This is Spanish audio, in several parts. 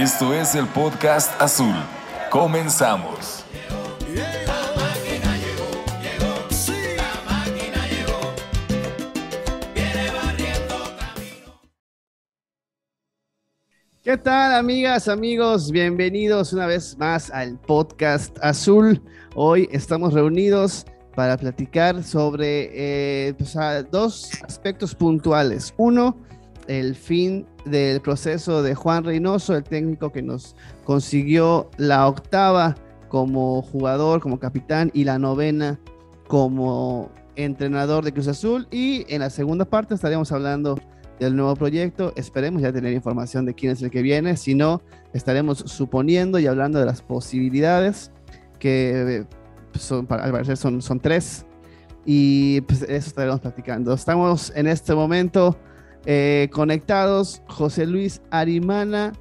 Esto es el podcast azul. Comenzamos. ¿Qué tal, amigas, amigos? Bienvenidos una vez más al podcast azul. Hoy estamos reunidos para platicar sobre eh, pues, dos aspectos puntuales. Uno, el fin del proceso de Juan Reynoso, el técnico que nos consiguió la octava como jugador, como capitán y la novena como entrenador de Cruz Azul. Y en la segunda parte estaríamos hablando del nuevo proyecto. Esperemos ya tener información de quién es el que viene. Si no, estaremos suponiendo y hablando de las posibilidades que pues, son, al parecer son, son tres. Y pues eso estaremos platicando. Estamos en este momento eh, conectados José Luis Arimana,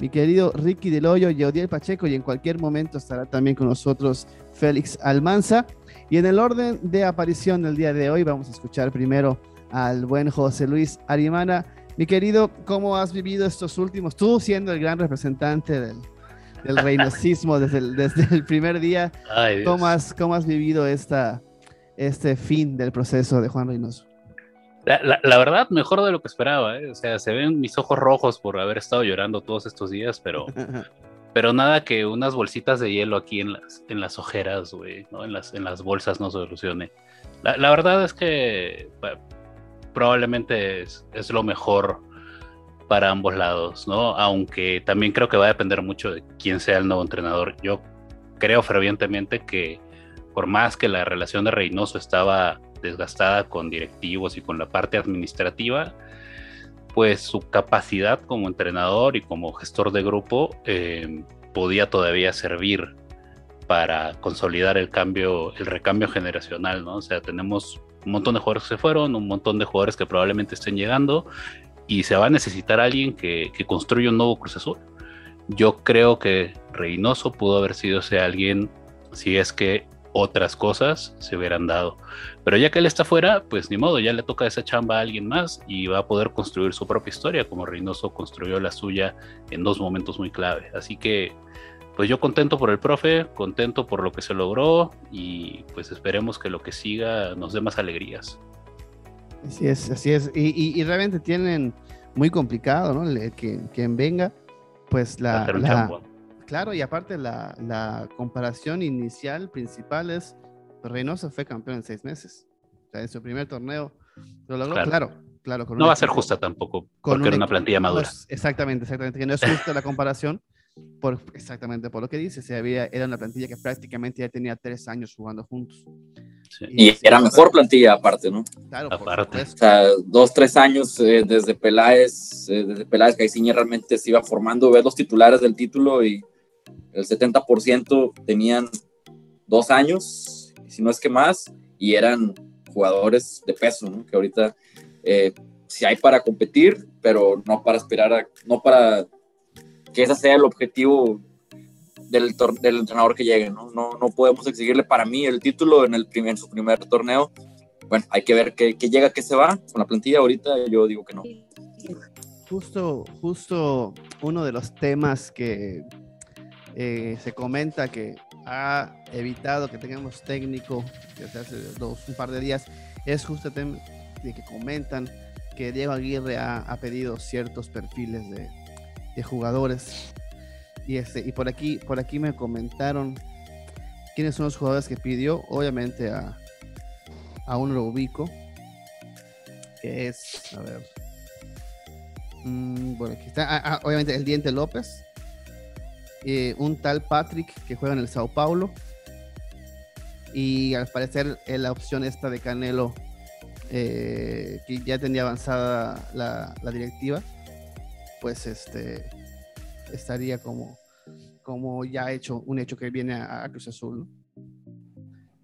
mi querido Ricky Del Hoyo, Yaudiel Pacheco y en cualquier momento estará también con nosotros Félix Almanza. Y en el orden de aparición del día de hoy vamos a escuchar primero al buen José Luis Arimana. Mi querido, ¿cómo has vivido estos últimos? Tú siendo el gran representante del, del reinosismo desde el, desde el primer día, ¿cómo, has, ¿cómo has vivido esta, este fin del proceso de Juan Reynoso? La, verdad, mejor de lo que esperaba, ¿eh? O sea, se ven mis ojos rojos por haber estado llorando todos estos días, pero, pero nada que unas bolsitas de hielo aquí en las, en las ojeras, güey, ¿no? En las, en las bolsas no solucione. La, la verdad es que probablemente es, es, lo mejor para ambos lados, ¿no? Aunque también creo que va a depender mucho de quién sea el nuevo entrenador. Yo creo fervientemente que por más que la relación de Reynoso estaba desgastada con directivos y con la parte administrativa, pues su capacidad como entrenador y como gestor de grupo eh, podía todavía servir para consolidar el cambio, el recambio generacional, ¿no? O sea, tenemos un montón de jugadores que se fueron, un montón de jugadores que probablemente estén llegando y se va a necesitar alguien que, construya un nuevo Cruz Azul. Yo creo que Reynoso pudo haber sido ese alguien si es que otras cosas se hubieran dado. Pero ya que él está fuera, pues ni modo, ya le toca esa chamba a alguien más y va a poder construir su propia historia, como Reynoso construyó la suya en dos momentos muy clave. Así que, pues yo contento por el profe, contento por lo que se logró y pues esperemos que lo que siga nos dé más alegrías. Así es, así es. Y, realmente tienen muy complicado, ¿no? Que quien venga, pues la, Claro, y aparte la, comparación inicial principal es Reynoso fue campeón en seis meses. O sea, en su primer torneo lo logró, claro. claro, no va a ser justa tampoco, porque era una plantilla madura. exactamente, exactamente, que no es justa la comparación, por, exactamente por lo que dice, se había, era una plantilla que prácticamente ya tenía tres años jugando juntos. Y, era mejor plantilla aparte, ¿no? Claro, aparte. O sea, dos, tres años eh, desde Peláez, eh, desde Peláez, Caiciña realmente se iba formando, ver los titulares del título y el 70% tenían dos años, si no es que más, y eran jugadores de peso, ¿no? que ahorita eh, sí hay para competir, pero no para esperar a, no para que ese sea el objetivo del, del entrenador que llegue, ¿no? ¿no? No podemos exigirle para mí el título en, el primer, su primer torneo. Bueno, hay que ver qué, qué llega, qué se va con la plantilla ahorita, yo digo que no. Justo, justo uno de los temas que eh, se comenta que ha evitado que tengamos técnico desde hace dos, un par de días. Es tema de que comentan que Diego Aguirre ha, pedido ciertos perfiles de, de, jugadores. Y, este, y por, aquí, por aquí me comentaron quiénes son los jugadores que pidió. Obviamente a, a uno lo ubico. Que es, a ver. Mm, bueno, aquí está. Ah, ah, obviamente el Diente López. Eh, un tal Patrick que juega en el Sao Paulo. Y al parecer eh, la opción esta de Canelo, eh, que ya tenía avanzada la, directiva, pues este estaría como, como ya hecho, un hecho que viene a, Cruz Azul.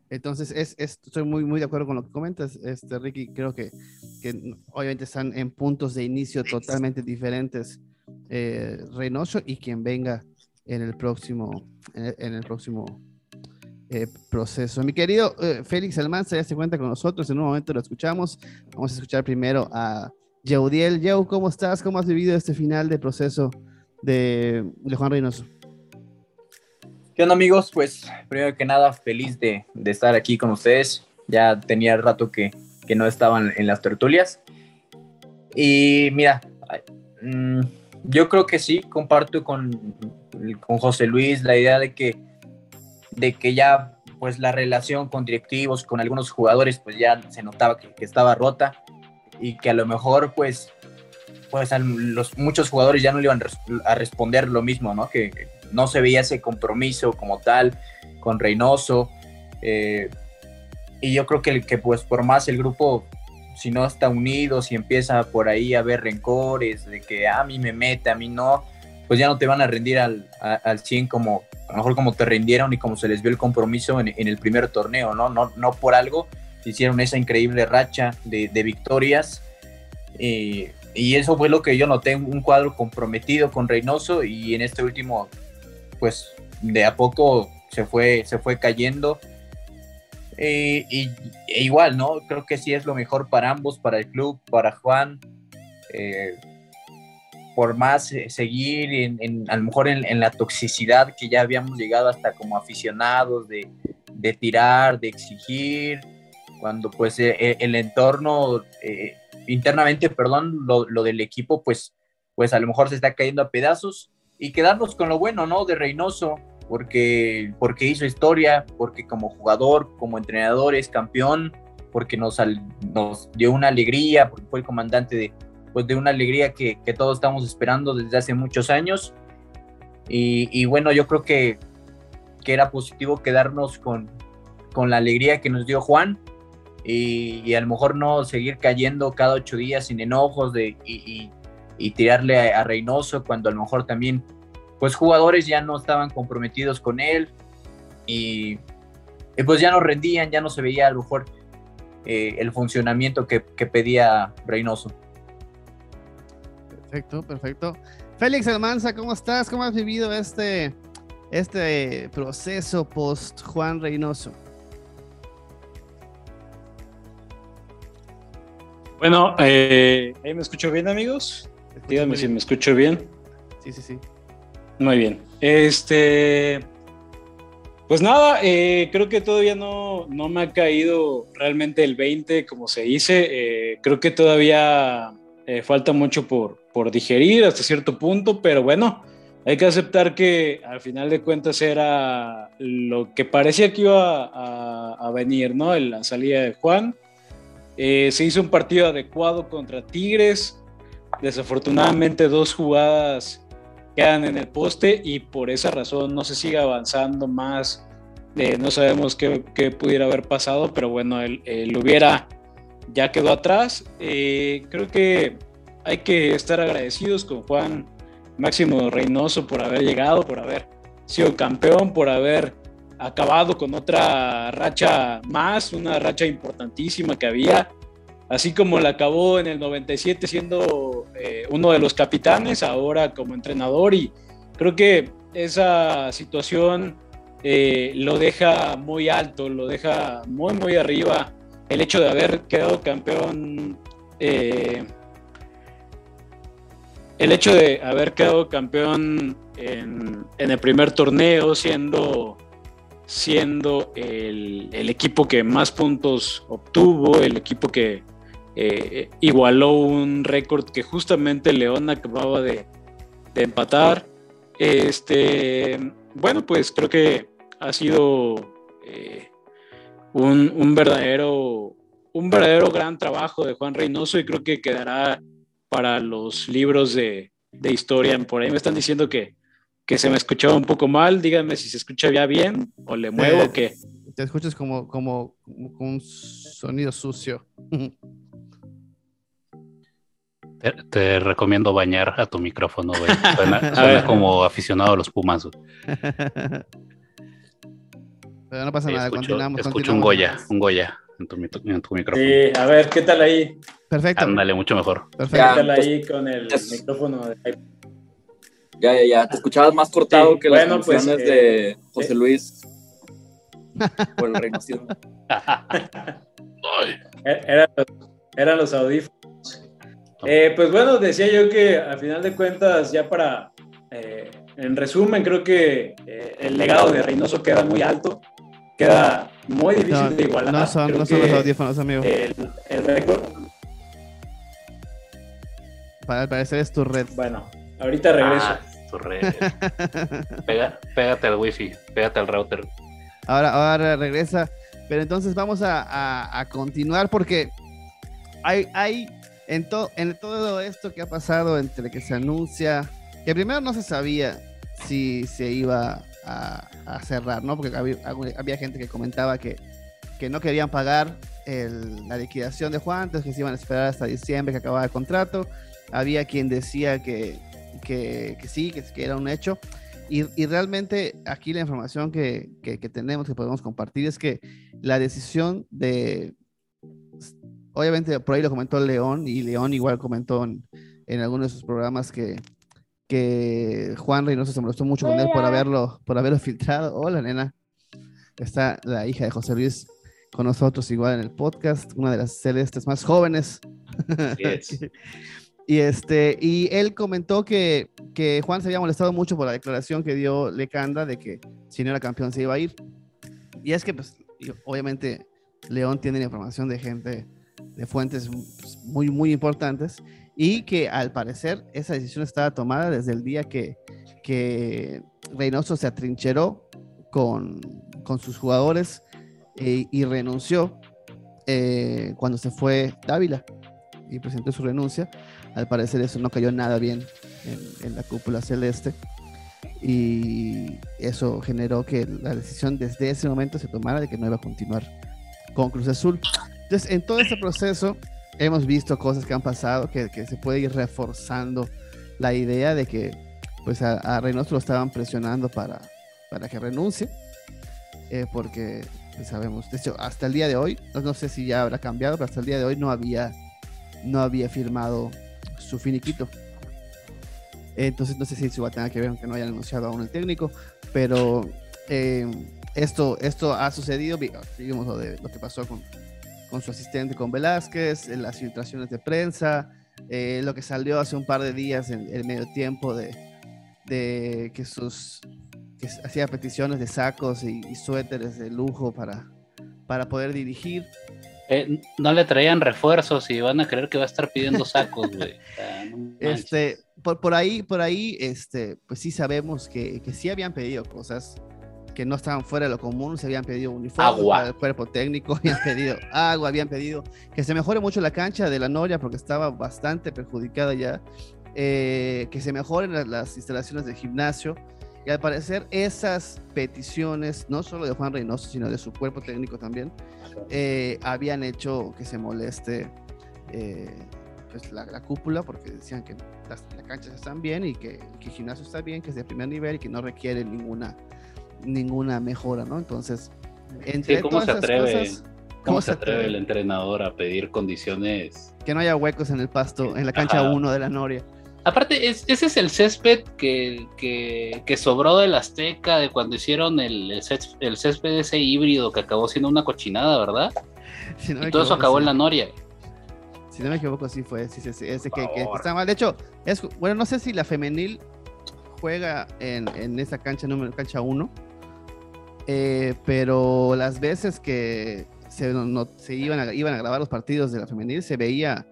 Entonces, es, estoy muy, muy de acuerdo con lo que comentas, este, Ricky. Creo que, que obviamente están en puntos de inicio totalmente diferentes Reynoso y quien venga en el próximo, en el, próximo eh, proceso. Mi querido eh, Félix Almanza ya se cuenta con nosotros, en un momento lo escuchamos. Vamos a escuchar primero a Yeudiel. Yeu, ¿cómo estás? ¿Cómo has vivido este final de proceso de, Juan Reynoso. ¿Qué onda amigos? Pues primero que nada, feliz de, estar aquí con ustedes. Ya tenía rato que, no estaban en las tertulias. Y mira, mm, yo creo que sí, comparto con, con José Luis la idea de que, de que ya pues la relación con directivos, con algunos jugadores, pues ya se notaba que, estaba rota y que a lo mejor pues, pues los, muchos jugadores ya no le iban a responder lo mismo, ¿no? Que, no se veía ese compromiso como tal con Reynoso. Eh, y yo creo que, que pues por más el grupo, si no está unido, si empieza por ahí a haber rencores de que a mí me mete, a mí no, pues ya no te van a rendir al, al 100 como, a lo mejor como te rindieron y como se les vio el compromiso en, el primer torneo, ¿no? ¿no? No por algo hicieron esa increíble racha de, victorias. y eso fue lo que yo noté, un cuadro comprometido con Reynoso y en este último, pues de a poco se fue, se fue cayendo. Y, e igual, ¿no? Creo que sí es lo mejor para ambos, para el club, para Juan. Eh, por más eh, seguir en, a lo mejor en, la toxicidad que ya habíamos llegado hasta como aficionados de, tirar, de exigir, cuando pues eh, eh, el entorno internamente, perdón, lo, del equipo pues, pues a lo mejor se está cayendo a pedazos y quedarnos con lo bueno, ¿no? De Reynoso, porque, porque hizo historia, porque como jugador, como entrenador es campeón, porque nos, nos dio una alegría, porque fue el comandante de, pues de una alegría que, todos estamos esperando desde hace muchos años. Y, bueno, yo creo que, que, era positivo quedarnos con, con la alegría que nos dio Juan y, a lo mejor no seguir cayendo cada ocho días sin enojos de, y, tirarle a, Reynoso cuando a lo mejor también pues jugadores ya no estaban comprometidos con él y, pues ya no rendían, ya no se veía a lo mejor eh, el funcionamiento que, que pedía Reynoso. Perfecto, perfecto. Félix Almanza, ¿cómo estás? ¿Cómo has vivido este, este proceso post Juan Reynoso? Bueno, eh, ¿ahí me escucho bien, amigos? Díganme si me escucho bien. Sí, sí, sí. Muy bien. Este. Pues nada, eh, creo que todavía no, no, me ha caído realmente el 20, como se dice. Eh, creo que todavía falta mucho por, por digerir hasta cierto punto, pero bueno, hay que aceptar que al final de cuentas era lo que parecía que iba a, venir, ¿no? En la salida de Juan. Eh, se hizo un partido adecuado contra Tigres. Desafortunadamente dos jugadas quedan en el poste y por esa razón no se sigue avanzando más. Eh, no sabemos qué, pudiera haber pasado, pero bueno, el, hubiera ya quedó atrás. Eh, creo que hay que estar agradecidos con Juan Máximo Reynoso por haber llegado, por haber sido campeón, por haber acabado con otra racha más, una racha importantísima que había, así como la acabó en el 97 siendo eh, uno de los capitanes, ahora como entrenador y creo que esa situación eh, lo deja muy alto, lo deja muy, muy arriba. El hecho de haber quedado campeón eh, el hecho de haber quedado campeón en, el primer torneo, siendo, siendo el, equipo que más puntos obtuvo, el equipo que eh, igualó un récord que justamente León acababa de, empatar. Este, bueno, pues creo que ha sido eh, un, un, verdadero, un verdadero gran trabajo de Juan Reynoso y creo que quedará para los libros de, historia. Por ahí me están diciendo que, que se me escuchaba un poco mal. Díganme si se escucha ya bien o le muevo o qué. Te escuchas como, como, un sonido sucio. Te, recomiendo bañar a tu micrófono, güey. Suena, como aficionado a los Pumas. Pero no pasa nada, continuamos. Escucho un Goya, un Goya en tu, micrófono. Sí, a ver, ¿qué tal ahí? Perfecto. Ándale, mucho mejor. Perfecto. ¿Qué tal ahí con el micrófono de Ya, ya, ya. Te escuchabas más cortado que las pues, canciones de eh, José Luis. por el Reino Eran era los audífonos. Eh, pues bueno, decía yo que al final de cuentas, ya para, eh, en resumen, creo que eh, el legado de Reynoso queda muy alto, queda muy difícil de igualar. No son, no son los audífonos, amigo. El, el récord. Para parecer es tu red. Bueno, ahorita regreso. Ah, tu red. pégate al wifi, pégate al router. Ahora, ahora regresa. Pero entonces vamos a, a, continuar porque hay, hay en, en todo esto que ha pasado entre que se anuncia, que primero no se sabía si se iba a, cerrar, ¿no? Porque había, gente que comentaba que, que no querían pagar la liquidación de Juan, entonces que se iban a esperar hasta diciembre que acababa el contrato. Había quien decía que, que, que sí, que, era un hecho. Y, y realmente aquí la información que, tenemos, que podemos compartir, es que la decisión de, obviamente por ahí lo comentó León, y León igual comentó en, en algunos de sus programas que, que Juan Reynoso se molestó mucho con él por haberlo, por haberlo filtrado. Hola, nena. Está la hija de José Luis con nosotros igual en el podcast, una de las celestes más jóvenes. y, este, y él comentó que, que Juan se había molestado mucho por la declaración que dio Lecanda de que si no era campeón se iba a ir. Y es que, pues, obviamente, León tiene la información de gente, de fuentes muy, muy importantes y que al parecer esa decisión estaba tomada desde el día que, que Reynoso se atrincheró con, con sus jugadores eh, y renunció eh, cuando se fue Dávila y presentó su renuncia. Al parecer eso no cayó nada bien en, en la cúpula celeste y eso generó que la decisión desde ese momento se tomara de que no iba a continuar con Cruz Azul. Entonces, en todo este proceso, hemos visto cosas que han pasado que, que, se puede ir reforzando la idea de que pues a, a Reynoso lo estaban presionando para, para que renuncie, eh, porque pues, sabemos, de hecho, hasta el día de hoy, no, sé si ya habrá cambiado, pero hasta el día de hoy no había, no había firmado su finiquito. Entonces no sé si eso va a tener que ver, aunque no haya anunciado aún el técnico, pero eh, esto, esto ha sucedido, vimos lo, de, lo que pasó con, con su asistente, con Velázquez, en las filtraciones de prensa, eh, lo que salió hace un par de días en el medio tiempo de, de que sus que hacía peticiones de sacos y, suéteres de lujo para, para poder dirigir. Eh, no le traían refuerzos y van a creer que va a estar pidiendo sacos, güey. este, por, por ahí, por ahí, este, pues sí sabemos que, que sí habían pedido cosas que no estaban fuera de lo común, se habían pedido uniformes para el cuerpo técnico, habían pedido agua, habían pedido que se mejore mucho la cancha de la Noria porque estaba bastante perjudicada ya, eh, que se mejoren las, instalaciones del gimnasio. Y al parecer esas peticiones, no solo de Juan Reynoso, sino de su cuerpo técnico también, eh, habían hecho que se moleste eh, pues la, cúpula porque decían que las, canchas están bien y que, que, el gimnasio está bien, que es de primer nivel y que no requiere ninguna ninguna mejora, ¿no? Entonces, entre ¿cómo se atreve? ¿Cómo, se atreve, el entrenador a pedir condiciones? Que no haya huecos en el pasto, en la cancha 1 de la Noria. Aparte, ese es el césped que, que, sobró del Azteca de cuando hicieron el, el, césped, ese híbrido que acabó siendo una cochinada, ¿verdad? y todo eso acabó en la Noria. Si no me equivoco, sí fue. Sí, sí, ese que, que, está mal. De hecho, es, bueno, no sé si la femenil juega en, en esa cancha número cancha 1 eh, pero las veces que se, no, se iban, a, iban a grabar los partidos de la femenil se veía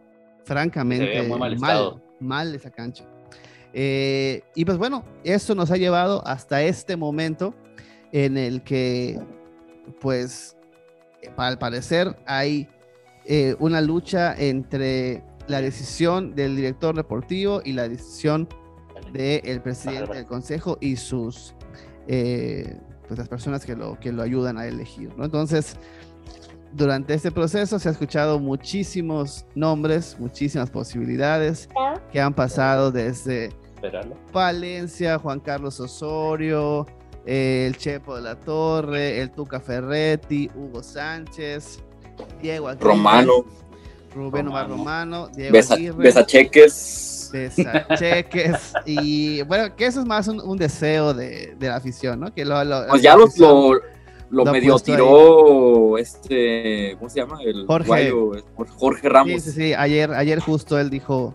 francamente mal, mal, esa cancha. Eh, y pues bueno, eso nos ha llevado hasta este momento en el que, pues, al parecer hay eh, una lucha entre la decisión del director deportivo y la decisión del presidente del consejo y sus pues, las personas que lo, que lo ayudan a elegir, ¿no? Entonces, durante este proceso se ha escuchado muchísimos nombres, muchísimas posibilidades que han pasado desde Valencia, Juan Carlos Osorio, el Chepo de la Torre, el Tuca Ferretti, Hugo Sánchez, Diego Aguirre, Romano, Rubén Omar Romano, Diego Besa, Besacheques cheques y bueno, que eso es más un, deseo de, de, la afición, ¿no? Que lo, pues ya lo, lo, medio tiró este, ¿cómo se llama? El Jorge, Jorge Ramos. Sí, sí, sí, ayer, ayer justo él dijo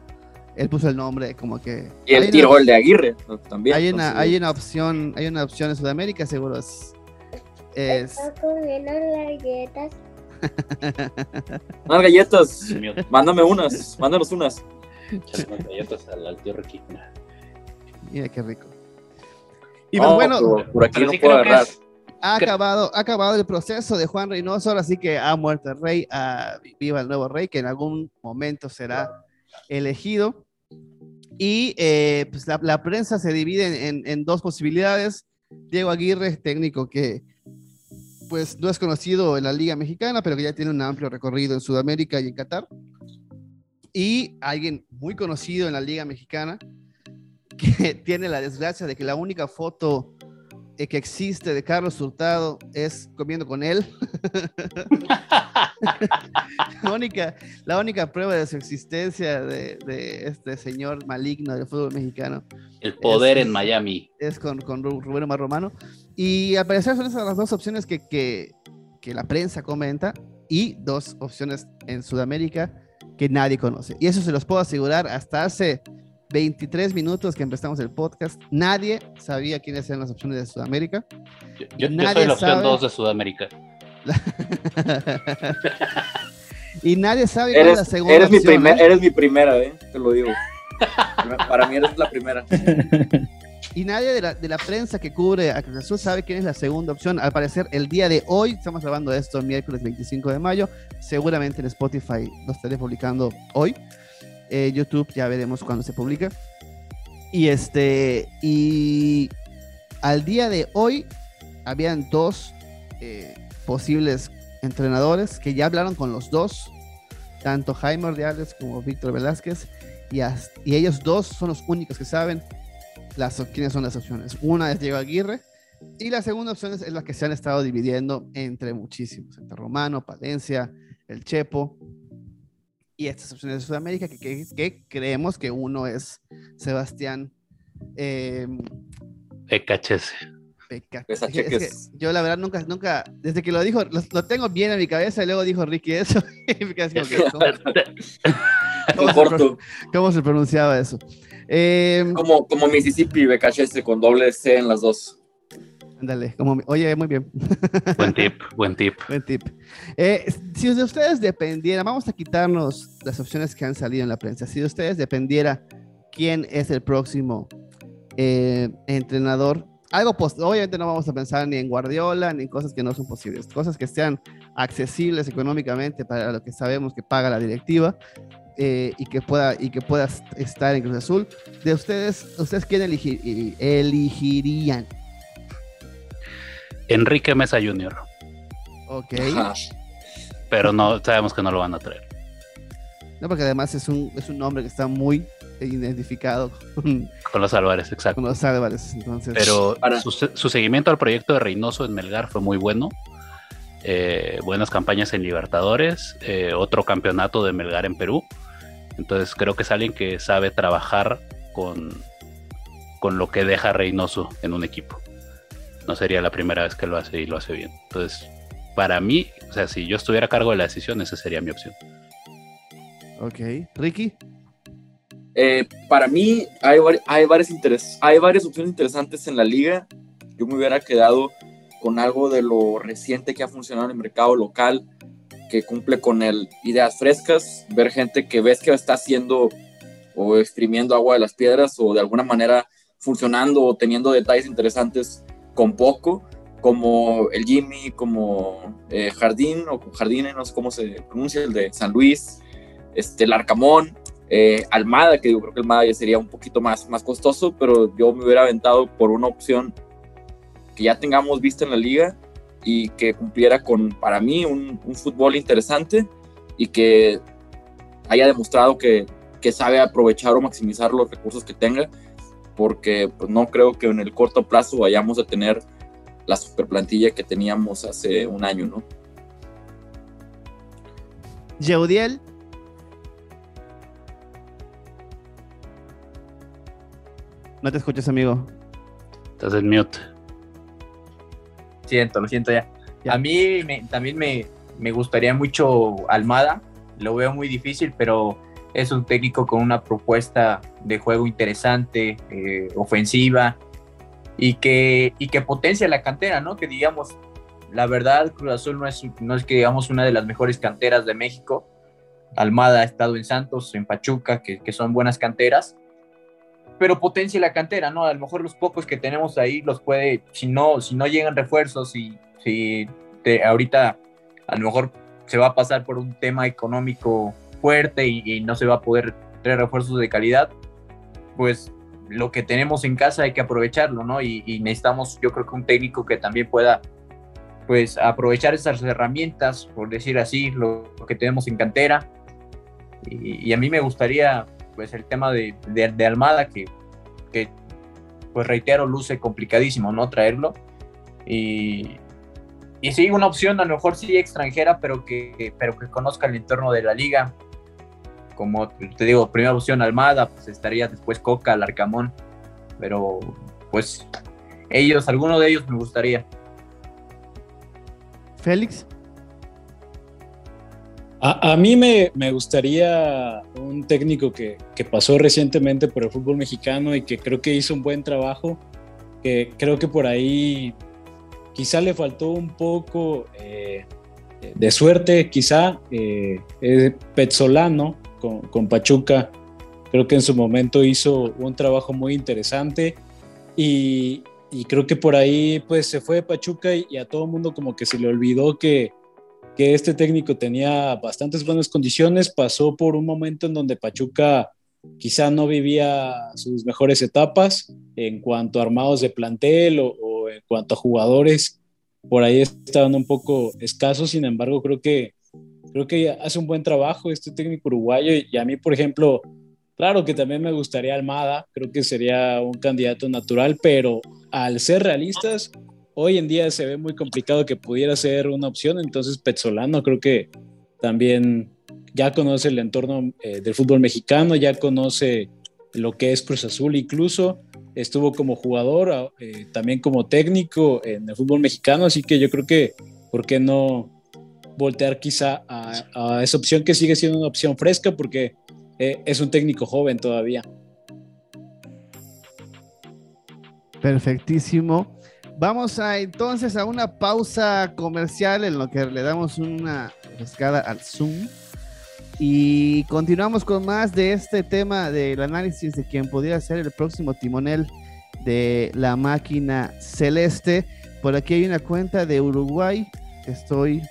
él puso el nombre como que... Y el tiro el de Aguirre también. Hay una, hay una opción, hay una opción en Sudamérica, seguro es... es... galletas. unas galletas. Mándame unas, mándanos unas. Galletas al, tío Mira qué rico. Y pues bueno, por, aquí no puedo agarrar. Ha acabado, ha acabado el proceso de Juan Reynoso, ahora sí que ha muerto el rey, viva el nuevo rey, que en algún momento será elegido. Y eh, pues la, prensa se divide en, dos posibilidades. Diego Aguirre, técnico que pues no es conocido en la Liga Mexicana, pero que ya tiene un amplio recorrido en Sudamérica y en Qatar. Y alguien muy conocido en la Liga Mexicana, que tiene la desgracia de que la única foto eh, que existe de Carlos Hurtado es comiendo con él. la, única, la única prueba de su existencia de, este señor maligno del fútbol mexicano. El poder en Miami. Es con, con Rubén Omar Romano. Y al parecer son esas las dos opciones que, que, que la prensa comenta y dos opciones en Sudamérica que nadie conoce. Y eso se los puedo asegurar hasta hace 23 minutos que empezamos el podcast, nadie sabía quiénes eran las opciones de Sudamérica. Yo, soy la opción 2 de Sudamérica. y nadie sabe cuál es la segunda eres opción. Mi ¿eh? Eres mi primera, ¿eh? te lo digo. Para mí eres la primera. Y nadie de la, de la, prensa que cubre a Cruz sabe quién es la segunda opción. Al parecer, el día de hoy, estamos grabando esto el miércoles 25 de mayo, seguramente en Spotify lo estaré publicando hoy. Eh, YouTube, ya veremos cuando se publica. Y este, y al día de hoy habían dos eh, posibles entrenadores que ya hablaron con los dos, tanto Jaime Ordiales como Víctor Velázquez, y, y, ellos dos son los únicos que saben las, quiénes son las opciones. Una es Diego Aguirre, y la segunda opción es, la que se han estado dividiendo entre muchísimos, entre Romano, Palencia, el Chepo, y estas opciones de Sudamérica, que, que, creemos que uno es Sebastián eh, yo la verdad nunca, nunca, desde que lo dijo, lo, tengo bien en mi cabeza y luego dijo Ricky eso. ¿cómo, se, pronunciaba eso? Eh, como, como Mississippi BKHS con doble C en las dos. Ándale, como, oye, muy bien. Buen tip, buen tip. Buen tip. Eh, si de ustedes dependiera, vamos a quitarnos las opciones que han salido en la prensa. Si de ustedes dependiera quién es el próximo eh, entrenador, algo obviamente no vamos a pensar ni en Guardiola ni en cosas que no son posibles, cosas que sean accesibles económicamente para lo que sabemos que paga la directiva. Eh, y que pueda y que pueda estar en Cruz Azul. De ustedes, ustedes quién elegirían? Enrique Mesa Jr. Ok. Pero no, sabemos que no lo van a traer. No, porque además es un, es un nombre que está muy identificado con, los Álvarez, exacto. Con los Álvarez, entonces. Pero su, seguimiento al proyecto de Reynoso en Melgar fue muy bueno. Eh, buenas campañas en Libertadores, eh, otro campeonato de Melgar en Perú. Entonces creo que es alguien que sabe trabajar con, con lo que deja Reynoso en un equipo no sería la primera vez que lo hace y lo hace bien. Entonces, para mí, o sea, si yo estuviera a cargo de la decisión, esa sería mi opción. Ok. Ricky. Eh, para mí hay, hay, varias hay varias opciones interesantes en la liga. Yo me hubiera quedado con algo de lo reciente que ha funcionado en el mercado local, que cumple con el ideas frescas, ver gente que ves que está haciendo o exprimiendo agua de las piedras o de alguna manera funcionando o teniendo detalles interesantes con poco, como el Jimmy, como eh, Jardín, o Jardine, no sé cómo se pronuncia, el de San Luis, este, el Arcamón, eh, Almada, que yo creo que Almada ya sería un poquito más, más costoso, pero yo me hubiera aventado por una opción que ya tengamos visto en la liga y que cumpliera con, para mí, un, un fútbol interesante y que haya demostrado que, que sabe aprovechar o maximizar los recursos que tenga porque pues, no creo que en el corto plazo vayamos a tener la super plantilla que teníamos hace un año, ¿no? Yeudiel. No te escuchas, amigo. Estás en mute. Siento, lo siento ya. A mí también me, me gustaría mucho Almada. Lo veo muy difícil, pero es un técnico con una propuesta de juego interesante, eh, ofensiva, y que, y que potencia la cantera, ¿no? Que digamos, la verdad, Cruz Azul no es, no es que digamos una de las mejores canteras de México. Almada ha estado en Santos, en Pachuca, que, que son buenas canteras, pero potencia la cantera, ¿no? A lo mejor los pocos que tenemos ahí los puede, si no, si no llegan refuerzos y si te, ahorita a lo mejor se va a pasar por un tema económico fuerte y, no se va a poder traer refuerzos de calidad, pues lo que tenemos en casa hay que aprovecharlo, ¿no? Y, necesitamos, yo creo que un técnico que también pueda, pues, aprovechar esas herramientas, por decir así, lo, que tenemos en cantera. Y, a mí me gustaría, pues, el tema de, de, Almada, que, que, pues, reitero, luce complicadísimo, ¿no? Traerlo. Y, y sí, una opción a lo mejor sí extranjera, pero que, pero que conozca el entorno de la liga, como te digo, primera opción Almada, pues estaría después Coca, Larcamón, pero pues ellos, alguno de ellos me gustaría. Félix. A, mí me, gustaría un técnico que, pasó recientemente por el fútbol mexicano y que creo que hizo un buen trabajo, que creo que por ahí quizá le faltó un poco eh, de suerte, quizá eh, Petzolano, con, Pachuca. Creo que en su momento hizo un trabajo muy interesante y, creo que por ahí pues se fue Pachuca y, a todo el mundo como que se le olvidó que, que este técnico tenía bastantes buenas condiciones, pasó por un momento en donde Pachuca quizá no vivía sus mejores etapas en cuanto a armados de plantel o, en cuanto a jugadores, por ahí estaban un poco escasos, sin embargo creo que Creo que hace un buen trabajo este técnico uruguayo y a mí, por ejemplo, claro que también me gustaría Almada, creo que sería un candidato natural, pero al ser realistas, hoy en día se ve muy complicado que pudiera ser una opción, entonces Petzolano creo que también ya conoce el entorno eh, del fútbol mexicano, ya conoce lo que es Cruz Azul incluso, estuvo como jugador, eh, también como técnico en el fútbol mexicano, así que yo creo que, ¿por qué no voltear quizá a, esa opción que sigue siendo una opción fresca porque eh, es un técnico joven todavía. Perfectísimo. Vamos a entonces a una pausa comercial en lo que le damos una pescada al Zoom. Y continuamos con más de este tema del análisis de quién podría ser el próximo timonel de la máquina celeste. Por aquí hay una cuenta de Uruguay. Estoy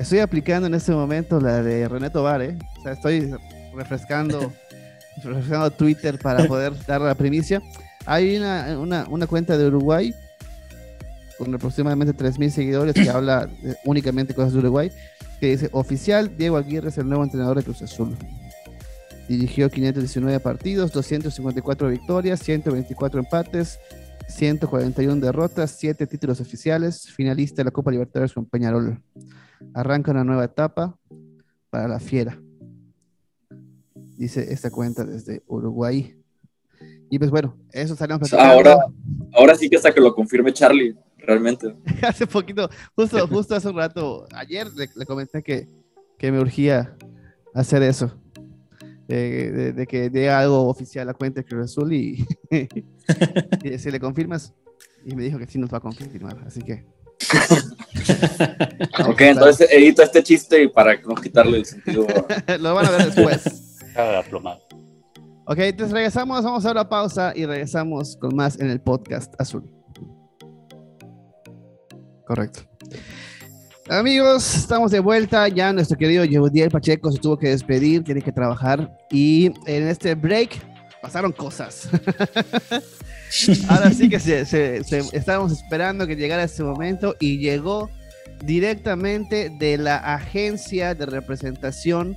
Estoy aplicando en este momento la de René Tobar, ¿eh? O sea, estoy refrescando, refrescando Twitter para poder dar la primicia. Hay una, una, una cuenta de Uruguay con aproximadamente 3.000 seguidores que habla únicamente cosas de Uruguay, que dice, oficial, Diego Aguirre es el nuevo entrenador de Cruz Azul. Dirigió 519 partidos, 254 victorias, 124 empates, 141 derrotas, 7 títulos oficiales, finalista de la Copa Libertadores con Peñarol arranca una nueva etapa para la fiera. Dice esta cuenta desde Uruguay. Y pues bueno, eso estaríamos Ahora, ahora sí que hasta que lo confirme Charlie, realmente. hace poquito, justo, justo hace un rato, ayer le, comenté que, me urgía hacer eso. de, que dé algo oficial a cuenta de Cruz Azul y, y si le confirmas, y me dijo que sí nos va a confirmar, así que ok, entonces edito este chiste para no quitarle el sentido. Lo van a ver después. ok, entonces regresamos, vamos a una pausa y regresamos con más en el podcast azul. Correcto. Amigos, estamos de vuelta. Ya nuestro querido Yehudiel Pacheco se tuvo que despedir, tiene que trabajar. Y en este break pasaron cosas. Ahora sí que se, estábamos esperando que llegara ese momento y llegó directamente de la agencia de representación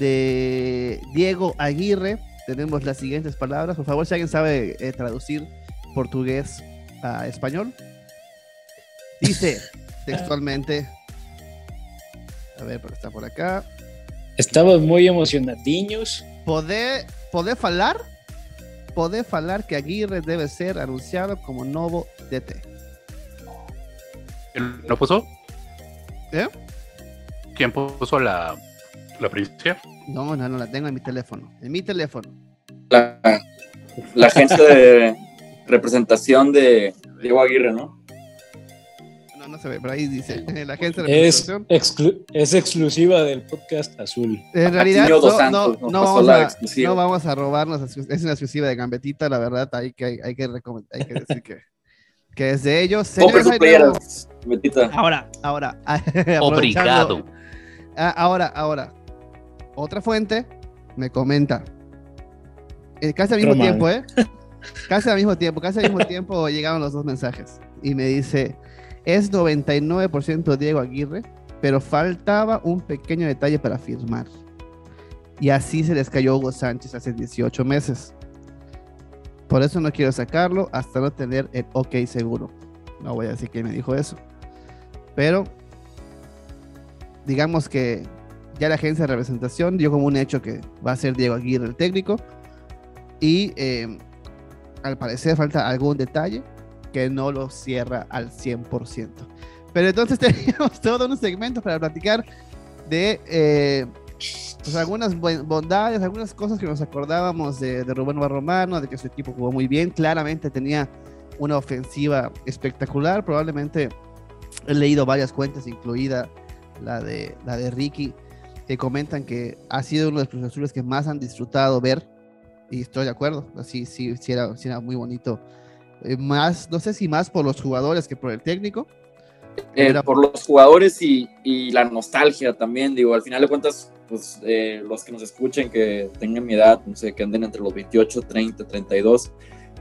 de Diego Aguirre. Tenemos las siguientes palabras. Por favor, si alguien sabe eh, traducir portugués a español. Dice textualmente. A ver, pero está por acá. Estamos muy emocionadiños. ¿Poder, poder hablar? Puede falar que Aguirre debe ser anunciado como nuevo DT. ¿Quién lo puso? ¿Eh? ¿Quién puso la, ¿La primicia? No, no, no la tengo en mi teléfono. En mi teléfono. La, la agencia de representación de Diego Aguirre, ¿no? No, no se ve, pero ahí dice la agencia de representación. Es, es exclusiva del podcast azul. En realidad, no, no, no, vamos a, no, vamos a, robarnos, es una exclusiva de Gambetita, la verdad, hay que, hay, que, hay que decir que, que es de ellos. Señores, ahora, ahora. Obrigado. Ah, ahora, ahora. Otra fuente me comenta. Eh, casi al mismo tiempo, ¿eh? Casi al mismo tiempo, casi al mismo tiempo llegaron los dos mensajes. Y me dice, es 99% Diego Aguirre, pero faltaba un pequeño detalle para firmar. Y así se les cayó Hugo Sánchez hace 18 meses. Por eso no quiero sacarlo hasta no tener el ok seguro. No voy a decir que me dijo eso. Pero digamos que ya la agencia de representación dio como un hecho que va a ser Diego Aguirre el técnico. Y eh, al parecer falta algún detalle que no lo cierra al 100%. Pero entonces teníamos todos unos segmentos para platicar de eh, pues algunas bondades, algunas cosas que nos acordábamos de, de Rubén Barromano, de que su equipo jugó muy bien. Claramente tenía una ofensiva espectacular. Probablemente he leído varias cuentas, incluida la de, la de Ricky, que comentan que ha sido uno de los profesores que más han disfrutado ver y estoy de acuerdo, así sí, sí, era, era muy bonito. Eh, más, no sé si más por los jugadores que por el técnico. Eh, por los jugadores y, y, la nostalgia también, digo, al final de cuentas, pues eh, los que nos escuchen, que tengan mi edad, no sé, que anden entre los 28, 30, 32,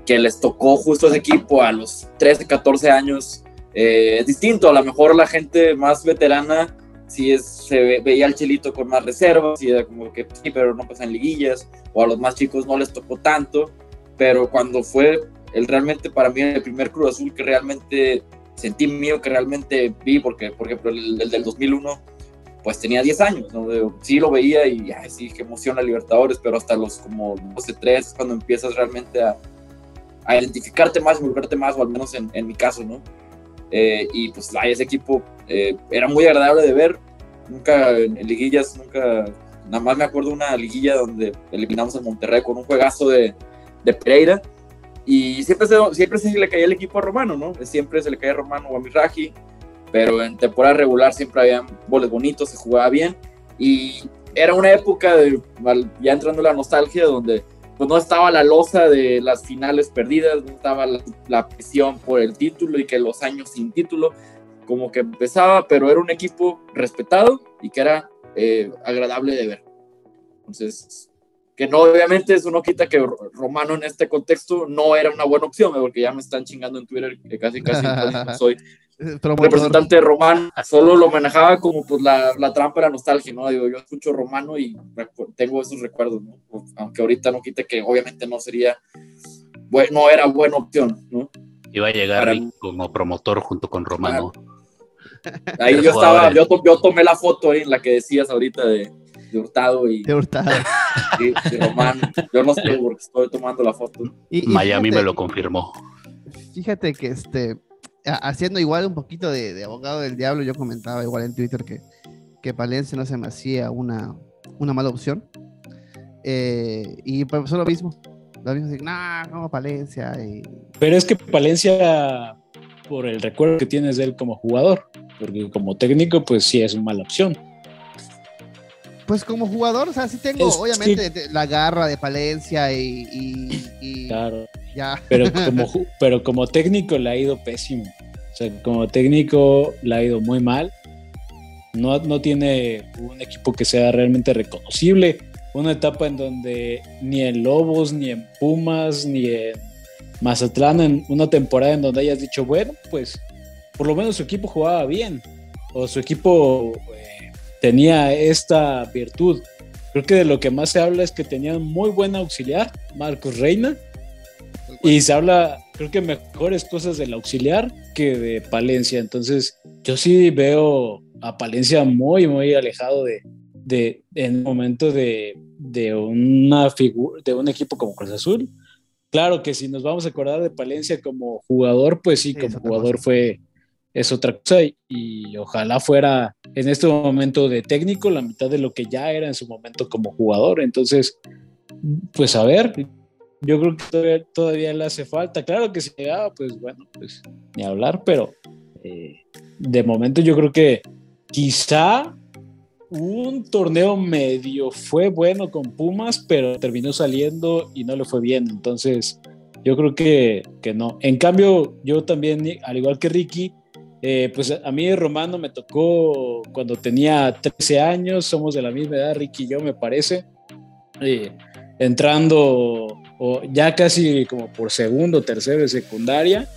que les tocó justo ese equipo a los 13, 14 años, es distinto, a lo mejor la gente más veterana si es, se veía al Chilito con más reservas y era como que sí, pero no pasan liguillas, o a los más chicos no les tocó tanto, pero cuando fue el realmente para mí el primer Cruz Azul que realmente sentí mío, que realmente vi, porque por ejemplo el, del 2001 pues tenía 10 años, ¿no? sí lo veía y ay, sí, que emociona Libertadores, pero hasta los como 12, 3 cuando empiezas realmente a, a identificarte más, involucrarte más, o al menos en, en mi caso, ¿no? Eh, y pues ese equipo eh, era muy agradable de ver. Nunca en, liguillas, nunca, nada más me acuerdo una liguilla donde eliminamos a Monterrey con un juegazo de, de Pereira. Y siempre se, siempre se le caía el equipo a Romano, ¿no? Siempre se le caía a Romano o a Mirraji, pero en temporada regular siempre había goles bonitos, se jugaba bien. Y era una época, de, ya entrando en la nostalgia, donde pues no estaba la losa de las finales perdidas, no estaba la, presión por el título y que los años sin título, como que empezaba, pero era un equipo respetado y que era eh, agradable de ver. Entonces, que no, obviamente eso no quita que Romano en este contexto no era una buena opción, porque ya me están chingando en Twitter que casi casi no soy representante romano, solo lo manejaba como pues la, la trampa de la nostalgia, ¿no? Digo, yo escucho romano y tengo esos recuerdos, ¿no? Aunque ahorita no quite que obviamente no sería, bueno, no era buena opción, ¿no? Iba a llegar como promotor junto con Romano. Ahí yo estaba, yo, yo, tomé la foto ahí en la que decías ahorita de, de Hurtado y de Hurtado. de. Yo no sé porque estoy tomando la foto. Y, Miami me lo confirmó. Fíjate que este haciendo igual un poquito de, abogado del diablo, yo comentaba igual en Twitter que, que Palencia no se me hacía una, una mala opción. Eh, y pues lo mismo. Lo mismo, no. Pero es que Palencia, por el recuerdo que tienes de él como jugador, porque como técnico, pues sí es una mala opción. Pues como jugador, o sea, sí tengo, obviamente, la garra de Palencia y, claro. ya. Pero como, pero como técnico le ha ido pésimo. O sea, como técnico le ha ido muy mal. No, no tiene un equipo que sea realmente reconocible. Una etapa en donde ni en Lobos, ni en Pumas, ni en Mazatlán, en una temporada en donde hayas dicho, bueno, pues por lo menos su equipo jugaba bien. O su equipo tenía esta virtud. Creo que de lo que más se habla es que tenía muy buen auxiliar, Marcos Reina, y se habla, creo que mejores cosas del auxiliar que de Palencia. Entonces, yo sí veo a Palencia muy, muy alejado de, de en el momento de, de una figura, de un equipo como Cruz Azul. Claro que si nos vamos a acordar de Palencia como jugador, pues sí, como jugador fue es otra cosa y, ojalá fuera en este momento de técnico, la mitad de lo que ya era en su momento como jugador. Entonces, pues a ver, yo creo que todavía, le hace falta. Claro que si llegaba, pues bueno, pues ni hablar, pero eh, de momento yo creo que quizá un torneo medio fue bueno con Pumas, pero terminó saliendo y no le fue bien. Entonces, yo creo que, que no. En cambio, yo también, al igual que Ricky, eh, pues a mí Romano me tocó cuando tenía 13 años, somos de la misma edad, Ricky y yo me parece, eh, entrando ya casi como por segundo, tercero de secundaria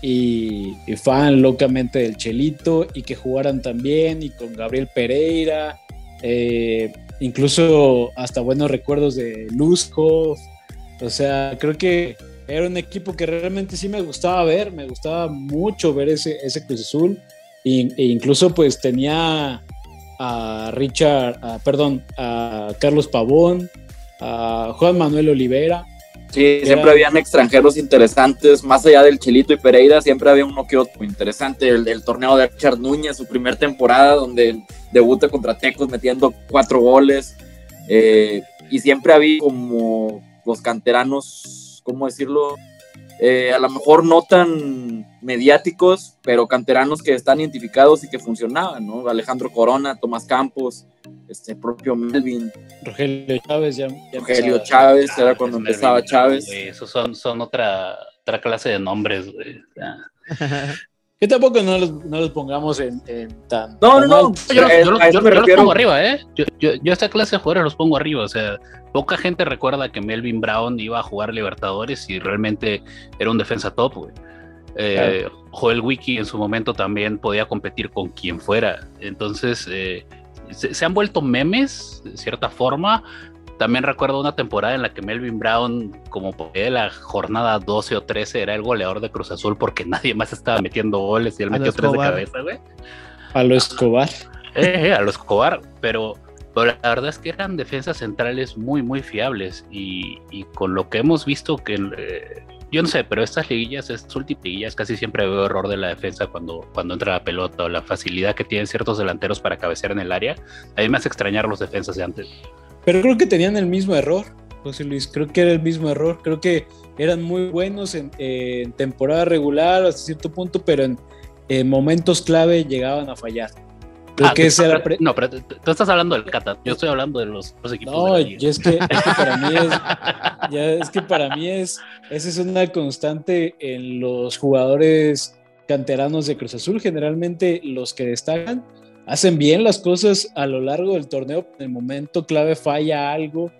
y, fan locamente del Chelito y que jugaran también y con Gabriel Pereira, eh, incluso hasta buenos recuerdos de Luzco, o sea, creo que era un equipo que realmente sí me gustaba ver, me gustaba mucho ver ese, ese Cruz Azul e, incluso pues tenía a Richard, perdón, a Carlos Pavón, a Juan Manuel Olivera, Sí, siempre habían extranjeros interesantes, más allá del Chilito y Pereira, siempre había uno que otro interesante. El, torneo de Richard Núñez, su primer temporada, donde debuta contra Tecos metiendo cuatro goles. Eh, y siempre había como los canteranos, ¿cómo decirlo? Eh, a lo mejor no tan mediáticos, pero canteranos que están identificados y que funcionaban, ¿no? Alejandro Corona, Tomás Campos, este propio Melvin. Rogelio Chávez ya. Rogelio Chávez, era cuando empezaba Chávez. esos son, son otra, otra clase de nombres, güey. Que tampoco no los, no los pongamos en, tan. No, no, no. Yo, los pongo arriba, ¿eh? Yo, yo, yo, esta clase de jugadores los pongo arriba. O sea, poca gente recuerda que Melvin Brown iba a jugar Libertadores y realmente era un defensa top, güey. Eh, Joel Wiki en su momento también podía competir con quien fuera. Entonces, eh, se, se, han vuelto memes, de cierta forma, también recuerdo una temporada en la que Melvin Brown, como por la jornada 12 o 13, era el goleador de Cruz Azul porque nadie más estaba metiendo goles y él metió tres de cabeza, güey. A lo Escobar. Eh, eh, a lo Escobar, pero, la verdad es que eran defensas centrales muy, muy fiables y, con lo que hemos visto que... Eh, yo no sé, pero estas liguillas, estas últimas liguillas, casi siempre veo error de la defensa cuando, cuando entra la pelota o la facilidad que tienen ciertos delanteros para cabecear en el área. A mí me hace extrañar los defensas de antes. Pero creo que tenían el mismo error, José Luis. Creo que era el mismo error. Creo que eran muy buenos en, temporada regular hasta cierto punto, pero en, momentos clave llegaban a fallar. Creo ah, que ese era No, pero tú estás hablando del Cata. Yo estoy hablando de los, equipos. No, es, que, para mí es, ya es que para mí es, esa es una constante en los jugadores canteranos de Cruz Azul. Generalmente los que destacan hacen bien las cosas a lo largo del torneo, en el momento clave falla algo,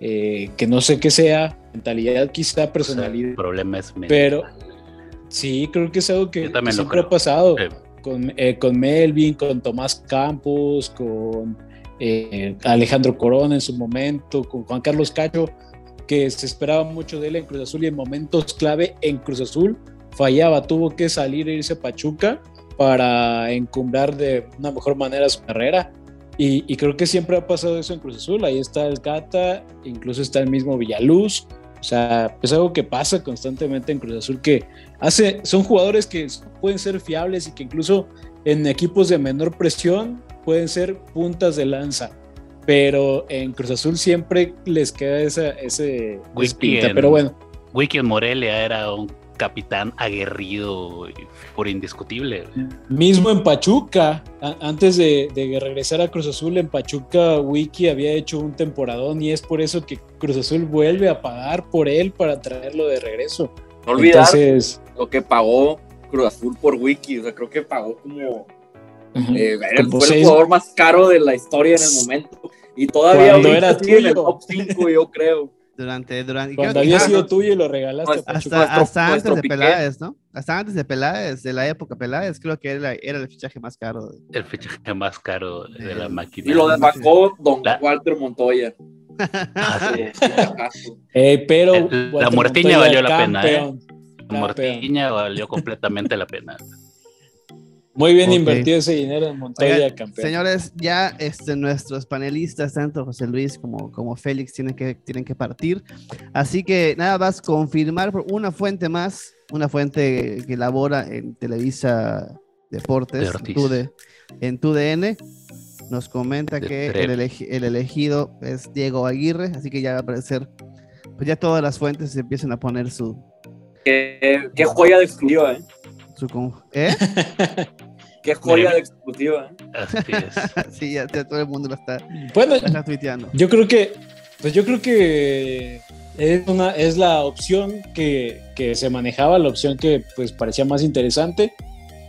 eh, que no sé qué sea, mentalidad quizá, personalidad. problemas Pero sí, creo que es algo que, siempre ha pasado con, eh, con, Melvin, con Tomás Campos, con eh, Alejandro Corona en su momento, con Juan Carlos Cacho, que se esperaba mucho de él en Cruz Azul y en momentos clave en Cruz Azul fallaba, tuvo que salir e irse a Pachuca para encumbrar de una mejor manera su carrera. Y, creo que siempre ha pasado eso en Cruz Azul. Ahí está el Cata, incluso está el mismo Villaluz. O sea, es algo que pasa constantemente en Cruz Azul que hace, son jugadores que pueden ser fiables y que incluso en equipos de menor presión pueden ser puntas de lanza. Pero en Cruz Azul siempre les queda esa, ese Wiki pero bueno. Wiki Morelia era un capitán aguerrido por indiscutible. Mismo en Pachuca, antes de, regresar a Cruz Azul, en Pachuca Wiki había hecho un temporadón y es por eso que Cruz Azul vuelve a pagar por él para traerlo de regreso. No olvidar lo que pagó Cruz Azul por Wiki, o sea, creo que pagó como... Eh, fue el jugador más caro de la historia en el momento. Y todavía era en el top 5, yo creo. Durante, durante. Cuando había sido tuyo y lo regalaste. hasta, antes de Peláez, ¿no? Hasta antes de Peláez, de la época Peláez, creo que era, era el fichaje más caro. El fichaje más caro de la máquina. Y lo desbancó Don Walter Montoya. Ah, eh, pero la muertiña valió la pena, ¿eh? La muertiña valió completamente la pena. Muy bien invertido ese dinero en Montoya, campeón. Señores, ya este, nuestros panelistas, tanto José Luis como, como Félix, tienen que, tienen que partir. Así que nada más confirmar por una fuente más, una fuente que labora en Televisa Deportes, en tu DN, nos comenta que el, elegido es Diego Aguirre, así que ya va a aparecer, pues ya todas las fuentes se empiezan a poner su... Qué, joya de exclusiva, ¿eh? Su, ¿Eh? qué joya de exclusiva. ¿eh? sí, ya, todo el mundo lo está, bueno, tuiteando. Yo creo que, pues yo creo que es, una, es la opción que, que, se manejaba, la opción que pues parecía más interesante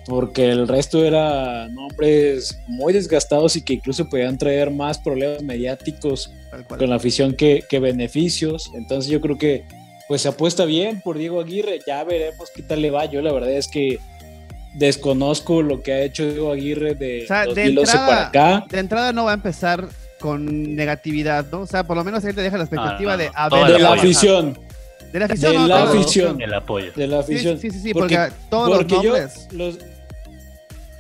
porque el resto era nombres muy desgastados y que incluso podían traer más problemas mediáticos con la afición que, beneficios. Entonces yo creo que pues se apuesta bien por Diego Aguirre, ya veremos qué tal le va. Yo la verdad es que desconozco lo que ha hecho Diego Aguirre de 2012 para acá. De entrada no va a empezar con negatividad, ¿no? O sea, por lo menos él te deja la expectativa de de la afición. De la afición. De la afición. El apoyo. De la afición. Sí, sí, sí, porque, todos los nombres... los,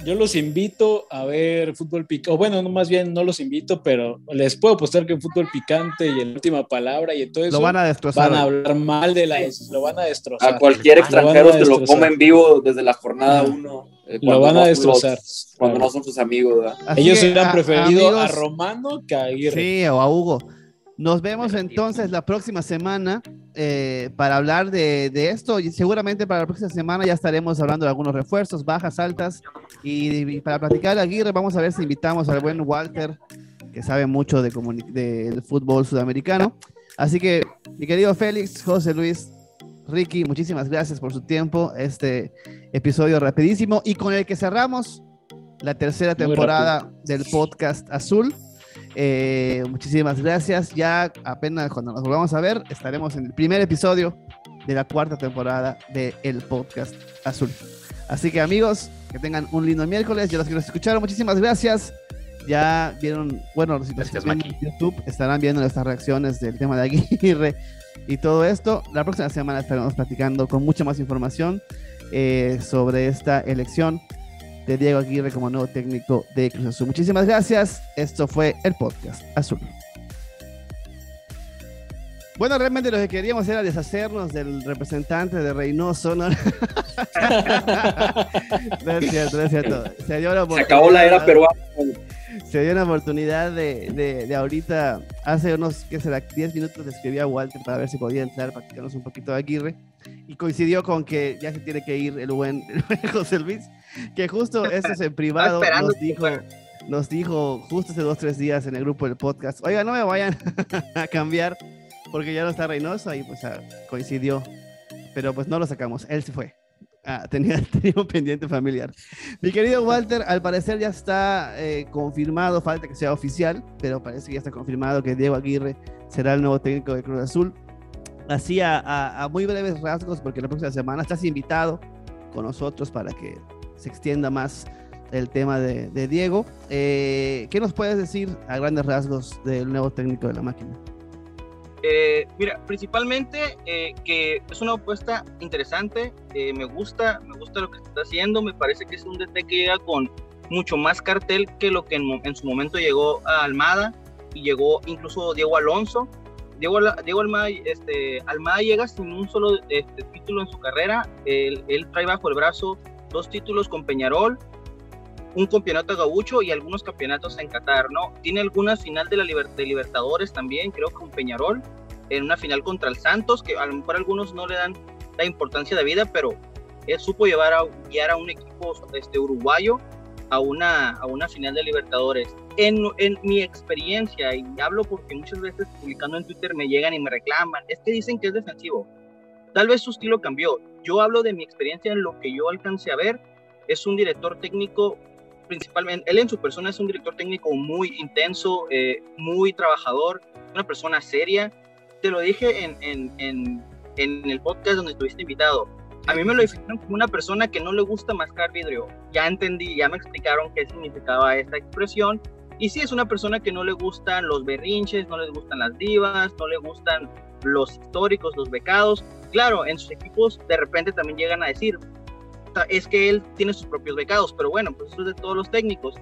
yo los invito a ver fútbol picante, o bueno, no, más bien no los invito, pero les puedo apostar que en fútbol picante y en última palabra y en todo eso lo van a destrozar. Van a hablar mal de la lo van a destrozar. A cualquier extranjero que lo come en vivo desde la jornada 1. Eh, lo van a destrozar. cuando no son sus amigos. Ellos hubieran preferido a Romano que a Aguirre. Sí, o a Hugo. Nos vemos entonces la próxima semana eh, para hablar de, esto y seguramente para la próxima semana ya estaremos hablando de algunos refuerzos, bajas, altas y, para platicar de Aguirre vamos a ver si invitamos al buen Walter que sabe mucho de del fútbol sudamericano. Así que mi querido Félix, José Luis, Ricky, muchísimas gracias por su tiempo. Este episodio rapidísimo y con el que cerramos la tercera temporada del podcast Azul. Eh, muchísimas gracias. Ya apenas cuando nos volvamos a ver, estaremos en el primer episodio de la cuarta temporada de el podcast Azul. Así que amigos, que tengan un lindo miércoles. Yo los que nos escucharon, muchísimas gracias. Ya vieron, bueno, los que en YouTube estarán viendo nuestras reacciones del tema de Aguirre y todo esto. La próxima semana estaremos platicando con mucha más información eh, sobre esta elección de Diego Aguirre como nuevo técnico de Cruz Azul. Muchísimas gracias. Esto fue el podcast Azul. Bueno, realmente lo que queríamos era deshacernos del representante de Reynoso, ¿no? no es cierto, es cierto. Se, acabó la era peruana. Se dio una oportunidad de, de, ahorita, hace unos, ¿qué será? 10 minutos le escribí a Walter para ver si podía entrar, para practicarnos un poquito de Aguirre. Y coincidió con que ya se tiene que ir el buen, el buen José Luis que justo eso es en privado nos dijo, nos dijo justo hace dos, tres días en el grupo del podcast, oiga, no me vayan a cambiar porque ya no está Reynoso y pues ah, coincidió, pero pues no lo sacamos, él se fue. Ah, tenía, tenía, un pendiente familiar. Mi querido Walter, al parecer ya está eh, confirmado, falta que sea oficial, pero parece que ya está confirmado que Diego Aguirre será el nuevo técnico de Cruz Azul. Así a, a muy breves rasgos, porque la próxima semana estás invitado con nosotros para que se extienda más el tema de, Diego. Eh, ¿Qué nos puedes decir a grandes rasgos del nuevo técnico de la máquina? Eh, mira, principalmente eh, que es una apuesta interesante, me gusta, me gusta lo que está haciendo, me parece que es un DT que llega con mucho más cartel que lo que en, su momento llegó a Almada y llegó incluso Diego Alonso. Diego, Diego Almada, este, Almada llega sin un solo este, título en su carrera, él, él trae bajo el brazo dos títulos con Peñarol, un campeonato gaucho y algunos campeonatos en Qatar, ¿no? Tiene algunas final de la de Libertadores también, creo que con Peñarol, en una final contra el Santos, que a lo mejor algunos no le dan la importancia de vida, pero él supo llevar a, guiar a un equipo este, uruguayo a una, a una final de Libertadores. En, en, mi experiencia, y hablo porque muchas veces publicando en Twitter me llegan y me reclaman, es que dicen que es defensivo. Tal vez su estilo cambió. Yo hablo de mi experiencia en lo que yo alcancé a ver. Es un director técnico, principalmente, él en su persona es un director técnico muy intenso, eh, muy trabajador, una persona seria. Te lo dije en, en, en, en el podcast donde estuviste invitado. A mí me lo definieron como una persona que no le gusta mascar vidrio. Ya entendí, ya me explicaron qué significaba esta expresión. Y sí, es una persona que no le gustan los berrinches, no les gustan las divas, no le gustan los históricos, los becados. Claro, en sus equipos de repente también llegan a decir, es que él tiene sus propios becados, pero bueno, pues eso es de todos los técnicos.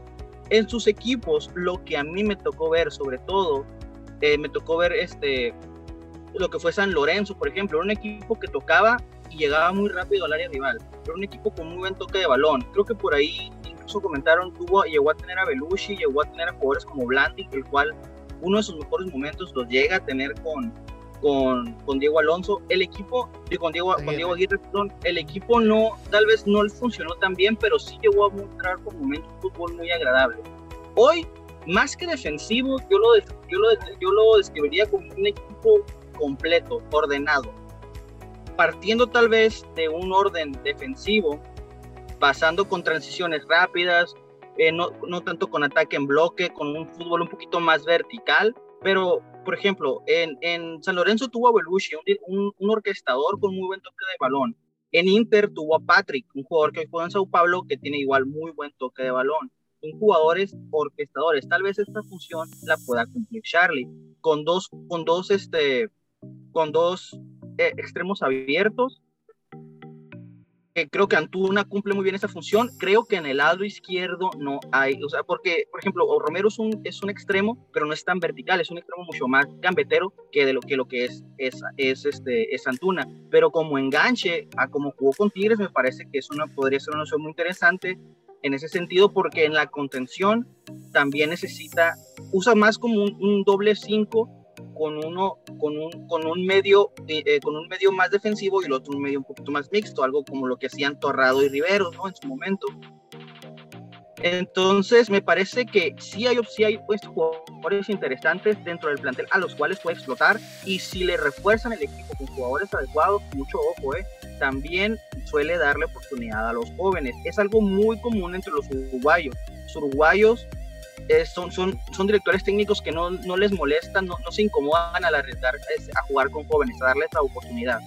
En sus equipos, lo que a mí me tocó ver, sobre todo, eh, me tocó ver este, lo que fue San Lorenzo, por ejemplo, un equipo que tocaba y llegaba muy rápido al área rival. Era un equipo con muy buen toque de balón. Creo que por ahí incluso comentaron, tuvo, llegó a tener a Belushi, llegó a tener a jugadores como Blandi, el cual uno de sus mejores momentos los llega a tener con, con, con Diego Alonso. El equipo, con Diego, con Diego Aguirre, el equipo no, tal vez no le funcionó tan bien, pero sí llegó a mostrar por momentos un fútbol muy agradable. Hoy, más que defensivo, yo lo, yo lo, yo lo describiría como un equipo completo, ordenado. Partiendo tal vez de un orden defensivo, pasando con transiciones rápidas, eh, no, no, tanto con ataque en bloque, con un fútbol un poquito más vertical, pero por ejemplo, en, en San Lorenzo tuvo a Belushi, un, un, orquestador con muy buen toque de balón. En Inter tuvo a Patrick, un jugador que hoy juega en Sao Paulo que tiene igual muy buen toque de balón. Son jugadores orquestadores. Tal vez esta función la pueda cumplir Charlie con dos, con dos, este, con dos eh, extremos abiertos creo que Antuna cumple muy bien esa función. Creo que en el lado izquierdo no hay, o sea, porque, por ejemplo, Romero es un, es un extremo, pero no es tan vertical, es un extremo mucho más gambetero que de lo que, lo que es, es, es, este, es Antuna. Pero como enganche, a como jugó con Tigres, me parece que eso podría ser una opción muy interesante en ese sentido, porque en la contención también necesita, usa más como un, un doble 5 con uno con un, con un medio eh, con un medio más defensivo y el otro un medio un poquito más mixto, algo como lo que hacían Torrado y Rivero, ¿no? En su momento. Entonces, me parece que sí hay, sí hay pues, jugadores interesantes dentro del plantel a los cuales puede explotar y si le refuerzan el equipo con jugadores adecuados, mucho ojo, ¿eh? también suele darle oportunidad a los jóvenes. Es algo muy común entre los uruguayos. Los uruguayos son, son, son directores técnicos que no, no les molestan, no, no, se incomodan al arriesgar a jugar con jóvenes, a darles la oportunidad.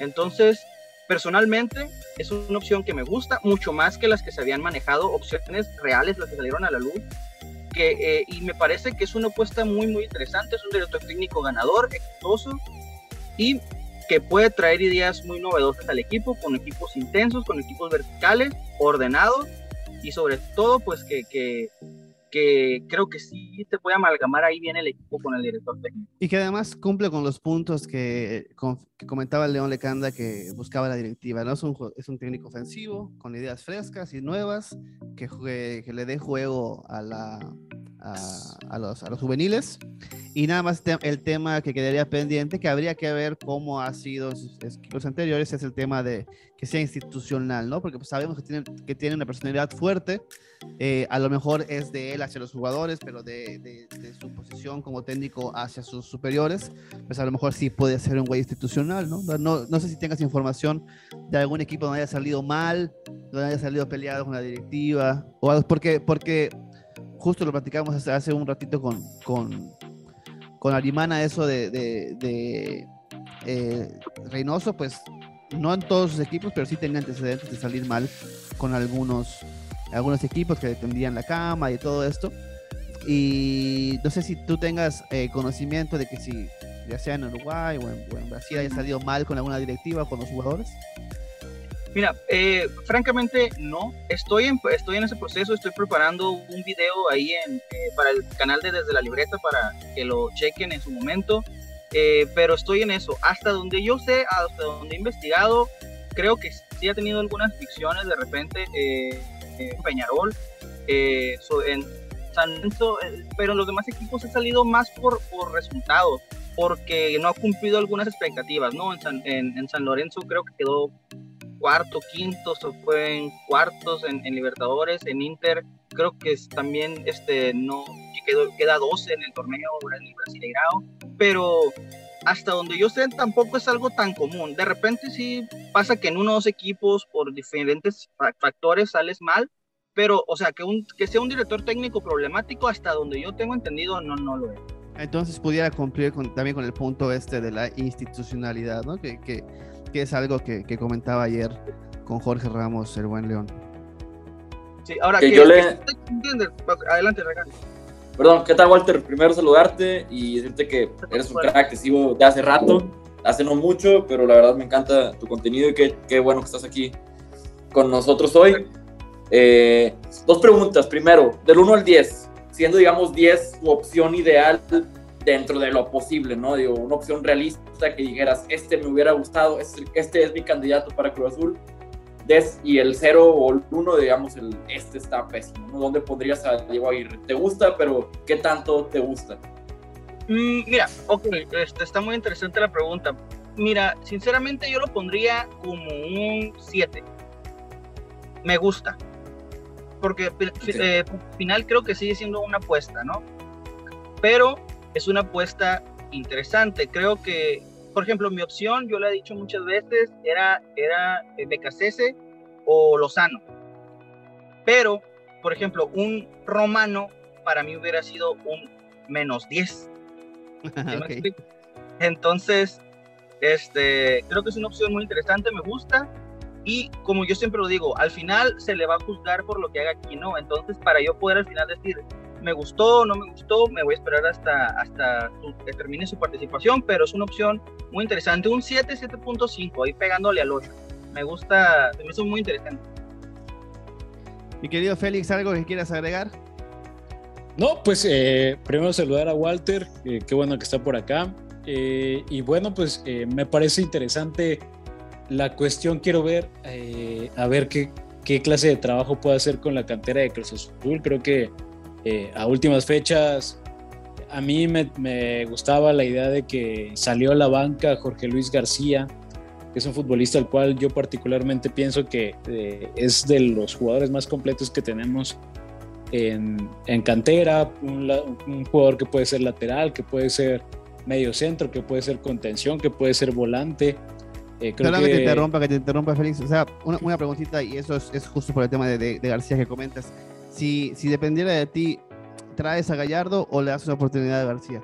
Entonces, personalmente, es una opción que me gusta mucho más que las que se habían manejado, opciones reales, las que salieron a la luz. Que, eh, y me parece que es una apuesta muy, muy interesante. Es un director técnico ganador, exitoso y que puede traer ideas muy novedosas al equipo, con equipos intensos, con equipos verticales, ordenados y sobre todo, pues que, que que creo que sí te puede amalgamar ahí bien el equipo con el director técnico. Y que además cumple con los puntos que, que comentaba León Lecanda que buscaba la directiva, ¿no? Es un, es un técnico ofensivo, con ideas frescas y nuevas, que, que le dé juego a, la, a, los, a los juveniles. Y nada más el tema que quedaría pendiente, que habría que ver cómo ha sido en sus equipos anteriores, es el tema de que sea institucional, ¿no? Porque pues sabemos que tiene, que tiene una personalidad fuerte, eh, a lo mejor es de él hacia los jugadores, pero de, de, su posición como técnico hacia sus superiores, pues a lo mejor sí puede ser un güey institucional, ¿no? ¿no? No sé si tengas información de algún equipo donde haya salido mal, donde haya salido peleado con la directiva, o algo, porque, porque justo lo platicamos hace, hace un ratito con, con, con Arimana, eso de, de, eh, Reynoso, pues no en todos sus equipos, pero sí tenía antecedentes de salir mal con algunos algunos equipos que defendían la cama y todo esto. Y no sé si tú tengas eh, conocimiento de que si ya sea en Uruguay o en, Brasil haya salido mal con alguna directiva con los jugadores. Mira, eh, francamente no. Estoy en, estoy en ese proceso, estoy preparando un video ahí en, eh, para el canal de Desde la Libreta para que lo chequen en su momento. Pero estoy en eso. Hasta donde yo sé, hasta donde he investigado, creo que sí ha tenido algunas ficciones de repente Peñarol, eh, en San Lorenzo, eh, pero los demás equipos han salido más por, por resultados, porque no ha cumplido algunas expectativas, ¿no? En San, en, San Lorenzo creo que quedó cuarto, quinto, se fue en cuartos en, Libertadores, en Inter creo que también este, no, quedó, queda 12 en el torneo en pero hasta donde yo sé tampoco es algo tan común. De repente sí pasa que en unos equipos por diferentes factores sales mal, pero o sea, que, un, que sea un director técnico problemático hasta donde yo tengo entendido no, no lo es. Entonces pudiera cumplir también con el punto este de la institucionalidad, ¿no? Que, que, que es algo que, que, comentaba ayer con Jorge Ramos, el buen León. Sí, ahora que, yo le... Adelante, regalo. Perdón, ¿qué tal, Walter? Primero saludarte y decirte que eres un crack, te sigo de hace rato, hace no mucho, pero la verdad me encanta tu contenido y qué, qué bueno que estás aquí con nosotros hoy. Eh, dos preguntas. Primero, del 1 al 10, siendo, digamos, 10 tu opción ideal dentro de lo posible, ¿no? Digo, una opción realista que dijeras, este me hubiera gustado, este, este es mi candidato para Cruz Azul, des, y el 0 o el 1, digamos, el, este está pésimo, ¿no? ¿Dónde pondrías a Diego Aguirre? ¿Te gusta, pero qué tanto te gusta? Mm, mira, ok, este, está muy interesante la pregunta. Mira, sinceramente yo lo pondría como un 7. Me gusta. Porque eh, final creo que sigue siendo una apuesta, ¿no? Pero es una apuesta interesante. Creo que, por ejemplo, mi opción, yo la he dicho muchas veces, era, era Becasese o Lozano. Pero, por ejemplo, un romano para mí hubiera sido un menos 10. Entonces, este, creo que es una opción muy interesante, me gusta. Y como yo siempre lo digo, al final se le va a juzgar por lo que haga aquí, ¿no? Entonces, para yo poder al final decir, me gustó, no me gustó, me voy a esperar hasta, hasta que termine su participación, pero es una opción muy interesante. Un 7, 7.5, ahí pegándole al 8. Me gusta, me hizo muy interesante. Mi querido Félix, ¿algo que quieras agregar? No, pues eh, primero saludar a Walter, eh, qué bueno que está por acá. Eh, y bueno, pues me parece interesante la cuestión, quiero ver, a ver qué, qué, clase de trabajo puede hacer con la cantera de Cruz Azul. Creo que a últimas fechas a mí me, gustaba la idea de que salió a la banca Jorge Luis García, que es un futbolista al cual yo particularmente pienso que es de los jugadores más completos que tenemos en, cantera, un, jugador que puede ser lateral, que puede ser medio centro, que puede ser contención, que puede ser volante. Eh, creo que... te interrumpa, que te interrumpa, Félix. O sea, una, una preguntita, y eso es, justo por el tema de, García que comentas. Si, si dependiera de ti, ¿traes a Gallardo o le das una oportunidad a García?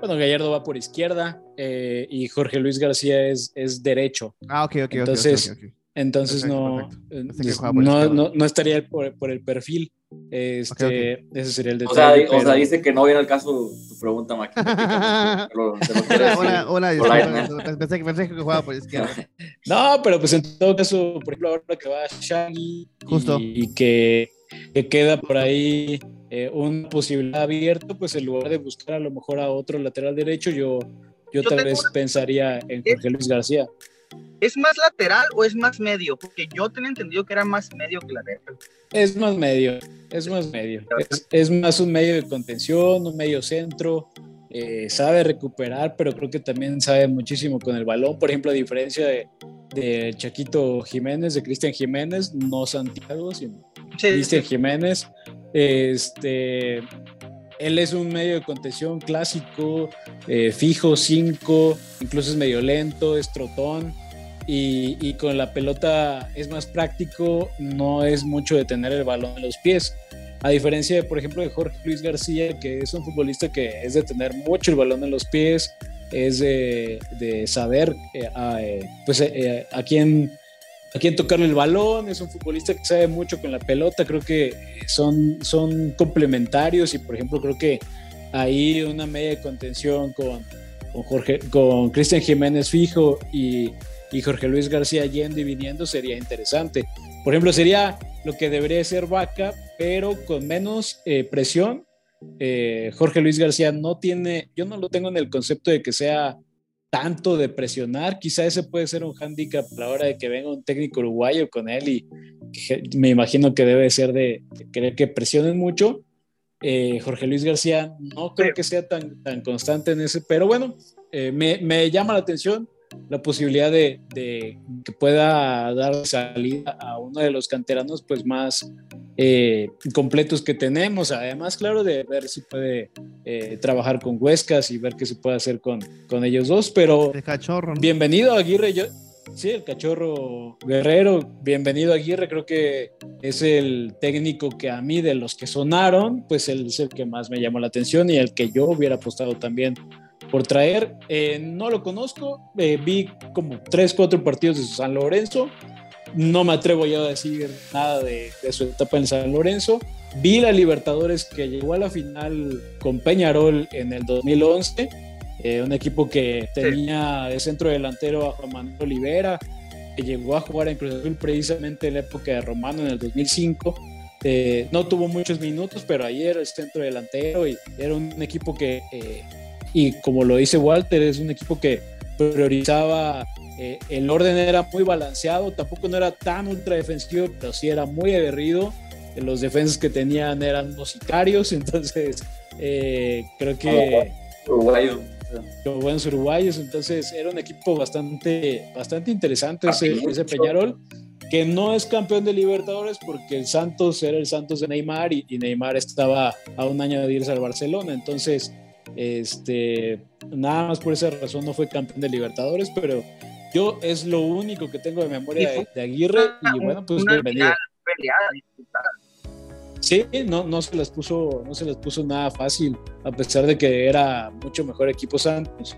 Bueno, Gallardo va por izquierda eh, y Jorge Luis García es, es derecho. Ah, ok, ok. Entonces, entonces no, eh, no, no, no, estaría por, por, el perfil. Este, Ese sería el detalle. O sea, o sea, dice que no viene al caso tu pregunta, Maki. pensé, que, pensé que jugaba por izquierda. no, pero pues en todo caso, por ejemplo, ahora que va Shaggy Justo. y, que, que, queda por ahí eh, una posibilidad abierta, pues en lugar de buscar a lo mejor a otro lateral derecho, yo, yo, yo tal vez pensaría en Jorge Luis García. ¿Es más lateral o es más medio? Porque yo tenía entendido que era más medio que lateral. Es más medio, es más medio. Es, más un medio de contención, un medio centro. Eh, sabe recuperar, pero creo que también sabe muchísimo con el balón. Por ejemplo, a diferencia de, de Chaquito Jiménez, de Cristian Jiménez, no Santiago, sino Cristian Jiménez. Este, él es un medio de contención clásico, eh, fijo, cinco, incluso es medio lento, es trotón y, con la pelota es más práctico, no es mucho de tener el balón en los pies. A diferencia, de, por ejemplo, de Jorge Luis García, que es un futbolista que es de tener mucho el balón en los pies, es de, saber eh, a, eh, pues, eh, a, quién, a quién tocarle el balón, es un futbolista que sabe mucho con la pelota, creo que son, son complementarios y, por ejemplo, creo que ahí una media de contención con, con Jorge, con Cristian Jiménez fijo y y Jorge Luis García yendo y viniendo sería interesante. Por ejemplo, sería lo que debería ser Vaca, pero con menos eh, presión. Eh, Jorge Luis García no tiene, yo no lo tengo en el concepto de que sea tanto de presionar, quizá ese puede ser un hándicap a la hora de que venga un técnico uruguayo con él y me imagino que debe ser de, querer que presionen mucho. Eh, Jorge Luis García no creo que sea tan, tan constante en ese, pero bueno, me, me, llama la atención la posibilidad de, que pueda dar salida a uno de los canteranos pues más eh, completos que tenemos. Además, claro, de ver si puede eh, trabajar con Huescas y ver qué se puede hacer con, con ellos dos. Pero el cachorro, bienvenido Aguirre. Yo, sí, el cachorro guerrero. Bienvenido Aguirre. Creo que es el técnico que a mí de los que sonaron, pues él es el que más me llamó la atención y el que yo hubiera apostado también por traer. Eh, no lo conozco, eh, vi como tres, cuatro partidos de San Lorenzo. No me atrevo ya a decir nada de, su etapa en San Lorenzo. Vi la Libertadores que llegó a la final con Peñarol en el 2011, eh, un equipo que tenía de centro delantero a Juan Manuel Olivera, que llegó a jugar en Cruz Azul precisamente en la época de Romano en el 2005 Eh, no tuvo muchos minutos, pero ayer es centro delantero y era un equipo que, eh, y como lo dice Walter, es un equipo que priorizaba, eh, el orden era muy balanceado, tampoco no era tan ultra defensivo, pero sí era muy aguerrido. Los defensas que tenían eran los sicarios, entonces creo que... Uruguayo. Los buenos uruguayos, entonces era un equipo bastante, bastante interesante ese, ese Peñarol que no es campeón de Libertadores porque el Santos era el Santos de Neymar y, Neymar estaba a un año de irse al Barcelona. Entonces, este, nada más por esa razón no fue campeón de Libertadores, pero yo es lo único que tengo de memoria de, Aguirre y bueno, pues bienvenido. Sí, no, no se les puso, no se les puso nada fácil, a pesar de que era mucho mejor equipo Santos.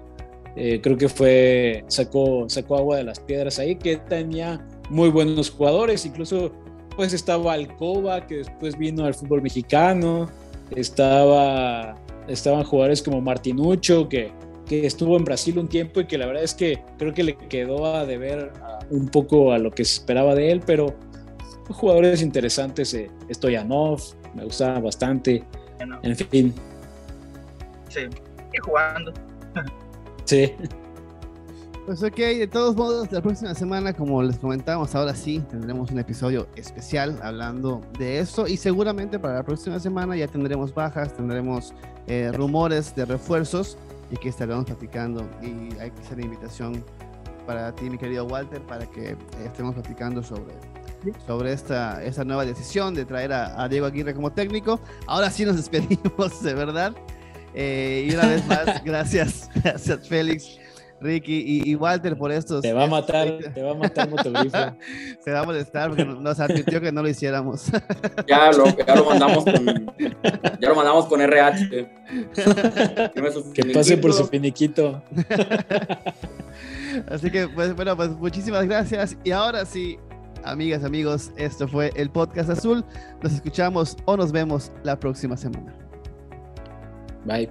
Eh, creo que fue, sacó, sacó agua de las piedras ahí, que tenía muy buenos jugadores, incluso pues estaba Alcoba, que después vino al fútbol mexicano, estaba, estaban jugadores como Martinucho, que, que estuvo en Brasil un tiempo y que la verdad es que creo que le quedó a deber un poco a lo que se esperaba de él, pero jugadores interesantes, eh, Stoyanov, me gustaba bastante, en fin. Sí, y jugando. sí. Pues ok, de todos modos, la próxima semana, como les comentamos, ahora sí tendremos un episodio especial hablando de eso y seguramente para la próxima semana ya tendremos bajas, tendremos eh, rumores de refuerzos y que estaremos platicando y hay que hacer invitación para ti, mi querido Walter, para que eh, estemos platicando sobre, sobre esta, esta nueva decisión de traer a, Diego Aguirre como técnico. Ahora sí nos despedimos, de verdad. Eh, y una vez más, gracias, gracias Félix Ricky y, Walter por estos. Te va a matar, te va a matar Motogrifo. Se va a molestar porque nos advirtió que no lo hiciéramos. ya, lo, ya lo mandamos con, ya lo mandamos con RH. que pase por su finiquito. Así que, pues, bueno, pues muchísimas gracias. Y ahora sí, amigas, amigos, esto fue el podcast azul. Nos escuchamos o nos vemos la próxima semana. Bye.